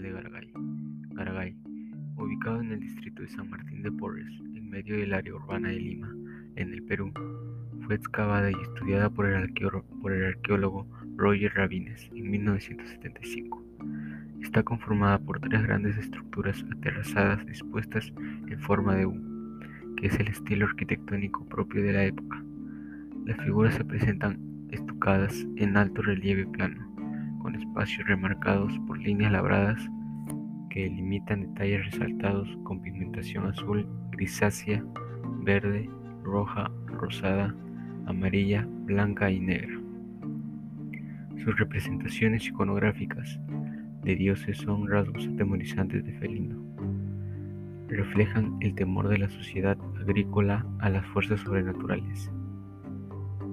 de Garagay. Garagay, ubicado en el distrito de San Martín de Porres, en medio del área urbana de Lima, en el Perú, fue excavada y estudiada por el, arqueólogo Roger Rabines en 1975. Está conformada por tres grandes estructuras aterrazadas dispuestas en forma de U, que es el estilo arquitectónico propio de la época. Las figuras se presentan estucadas en alto relieve plano, con espacios remarcados por líneas labradas que delimitan detalles resaltados con pigmentación azul, grisácea, verde, roja, rosada, amarilla, blanca y negra. Sus representaciones iconográficas de dioses son rasgos atemorizantes de felino. Reflejan el temor de la sociedad agrícola a las fuerzas sobrenaturales.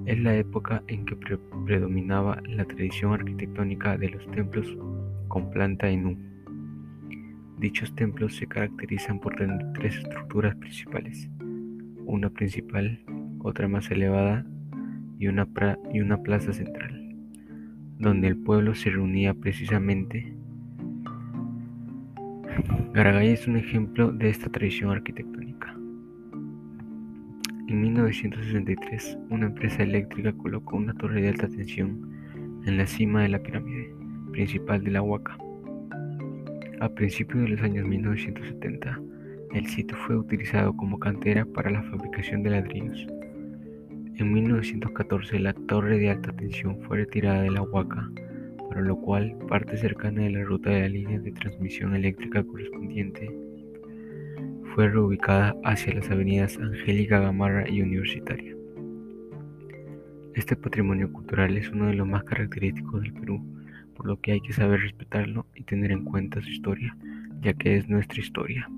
Es la época en que predominaba la tradición arquitectónica de los templos con planta en U. Dichos templos se caracterizan por tener tres estructuras principales, una principal, otra más elevada y una, y una plaza central, donde el pueblo se reunía precisamente. Garagay es un ejemplo de esta tradición arquitectónica. En 1963, una empresa eléctrica colocó una torre de alta tensión en la cima de la pirámide principal de la Huaca. A principios de los años 1970, el sitio fue utilizado como cantera para la fabricación de ladrillos. En 1914 la torre de alta tensión fue retirada de la Huaca, para lo cual parte cercana de la ruta de la línea de transmisión eléctrica correspondiente fue reubicada hacia las avenidas Angélica Gamarra y Universitaria. Este patrimonio cultural es uno de los más característicos del Perú, por lo que hay que saber respetarlo y tener en cuenta su historia, ya que es nuestra historia.